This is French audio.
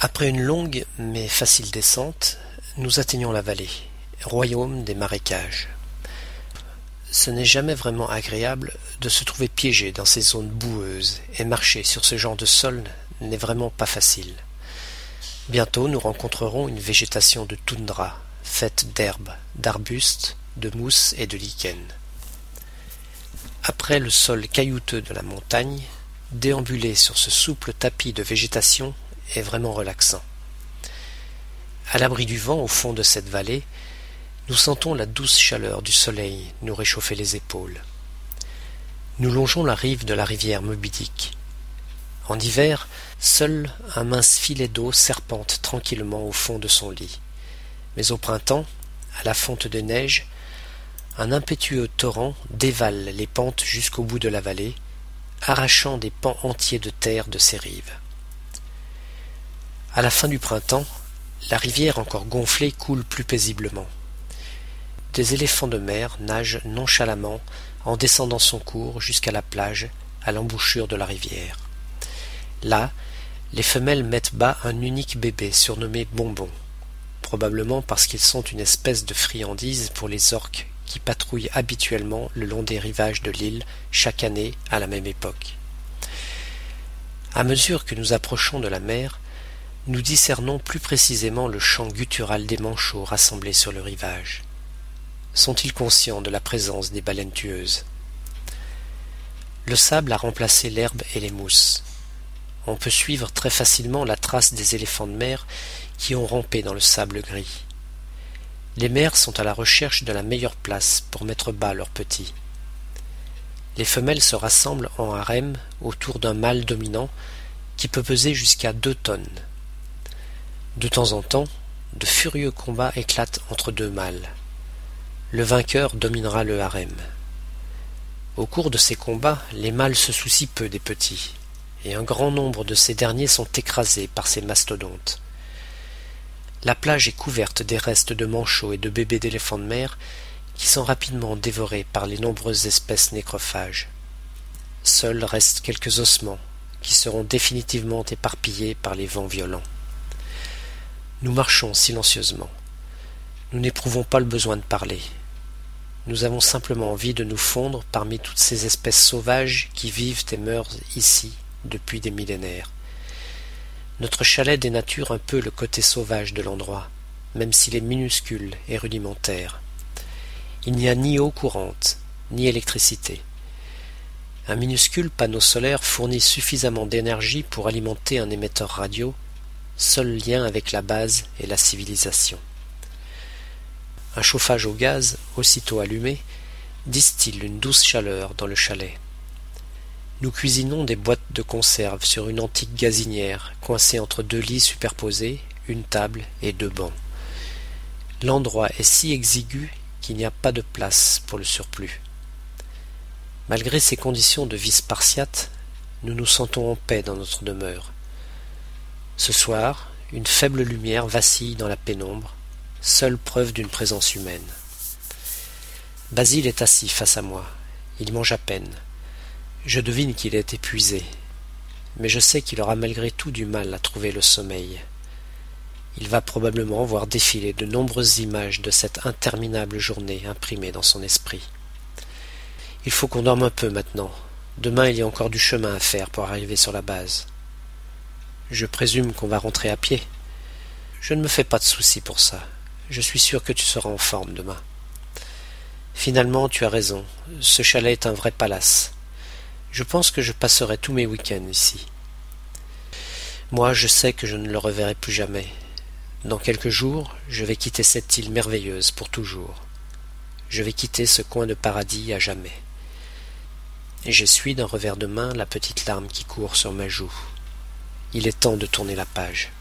Après une longue mais facile descente, nous atteignons la vallée, royaume des marécages. Ce n'est jamais vraiment agréable de se trouver piégé dans ces zones boueuses, et marcher sur ce genre de sol n'est vraiment pas facile. Bientôt nous rencontrerons une végétation de toundra, faite d'herbes, d'arbustes, de mousse et de lichen. Après le sol caillouteux de la montagne, déambuler sur ce souple tapis de végétation est vraiment relaxant. À l'abri du vent au fond de cette vallée, nous sentons la douce chaleur du soleil nous réchauffer les épaules. Nous longeons la rive de la rivière Mobidic. En hiver, seul un mince filet d'eau serpente tranquillement au fond de son lit. Mais au printemps, à la fonte de neige, un impétueux torrent dévale les pentes jusqu'au bout de la vallée, arrachant des pans entiers de terre de ses rives. À la fin du printemps, la rivière encore gonflée coule plus paisiblement. Des éléphants de mer nagent nonchalamment en descendant son cours jusqu'à la plage, à l'embouchure de la rivière. Là, les femelles mettent bas un unique bébé surnommé Bonbon, probablement parce qu'ils sont une espèce de friandise pour les orques qui patrouillent habituellement le long des rivages de l'île chaque année à la même époque. À mesure que nous approchons de la mer, nous discernons plus précisément le chant guttural des manchots rassemblés sur le rivage. Sont-ils conscients de la présence des baleines tueuses? Le sable a remplacé l'herbe et les mousses. On peut suivre très facilement la trace des éléphants de mer qui ont rampé dans le sable gris. Les mères sont à la recherche de la meilleure place pour mettre bas leurs petits. Les femelles se rassemblent en harem autour d'un mâle dominant qui peut peser jusqu'à deux tonnes. De temps en temps, de furieux combats éclatent entre deux mâles. Le vainqueur dominera le harem. Au cours de ces combats, les mâles se soucient peu des petits, et un grand nombre de ces derniers sont écrasés par ces mastodontes. La plage est couverte des restes de manchots et de bébés d'éléphants de mer qui sont rapidement dévorés par les nombreuses espèces nécrophages. Seuls restent quelques ossements qui seront définitivement éparpillés par les vents violents. Nous marchons silencieusement. Nous n'éprouvons pas le besoin de parler. Nous avons simplement envie de nous fondre parmi toutes ces espèces sauvages qui vivent et meurent ici depuis des millénaires. Notre chalet dénature un peu le côté sauvage de l'endroit, même s'il est minuscule et rudimentaire. Il n'y a ni eau courante, ni électricité. Un minuscule panneau solaire fournit suffisamment d'énergie pour alimenter un émetteur radio, seul lien avec la base et la civilisation. Un chauffage au gaz, aussitôt allumé, distille une douce chaleur dans le chalet. Nous cuisinons des boîtes de conserve sur une antique gazinière coincée entre deux lits superposés, une table et deux bancs. L'endroit est si exigu qu'il n'y a pas de place pour le surplus. Malgré ces conditions de vie spartiate, nous nous sentons en paix dans notre demeure. Ce soir, une faible lumière vacille dans la pénombre, seule preuve d'une présence humaine. Basile est assis face à moi. Il mange à peine. Je devine qu'il est épuisé, mais je sais qu'il aura malgré tout du mal à trouver le sommeil. Il va probablement voir défiler de nombreuses images de cette interminable journée imprimées dans son esprit. Il faut qu'on dorme un peu maintenant. Demain il y a encore du chemin à faire pour arriver sur la base. Je présume qu'on va rentrer à pied. Je ne me fais pas de soucis pour ça. Je suis sûr que tu seras en forme demain. Finalement, tu as raison. Ce chalet est un vrai palace. Je pense que je passerai tous mes week-ends ici. Moi, je sais que je ne le reverrai plus jamais. Dans quelques jours, je vais quitter cette île merveilleuse pour toujours. Je vais quitter ce coin de paradis à jamais. Et j'essuie d'un revers de main la petite larme qui court sur ma joue. Il est temps de tourner la page.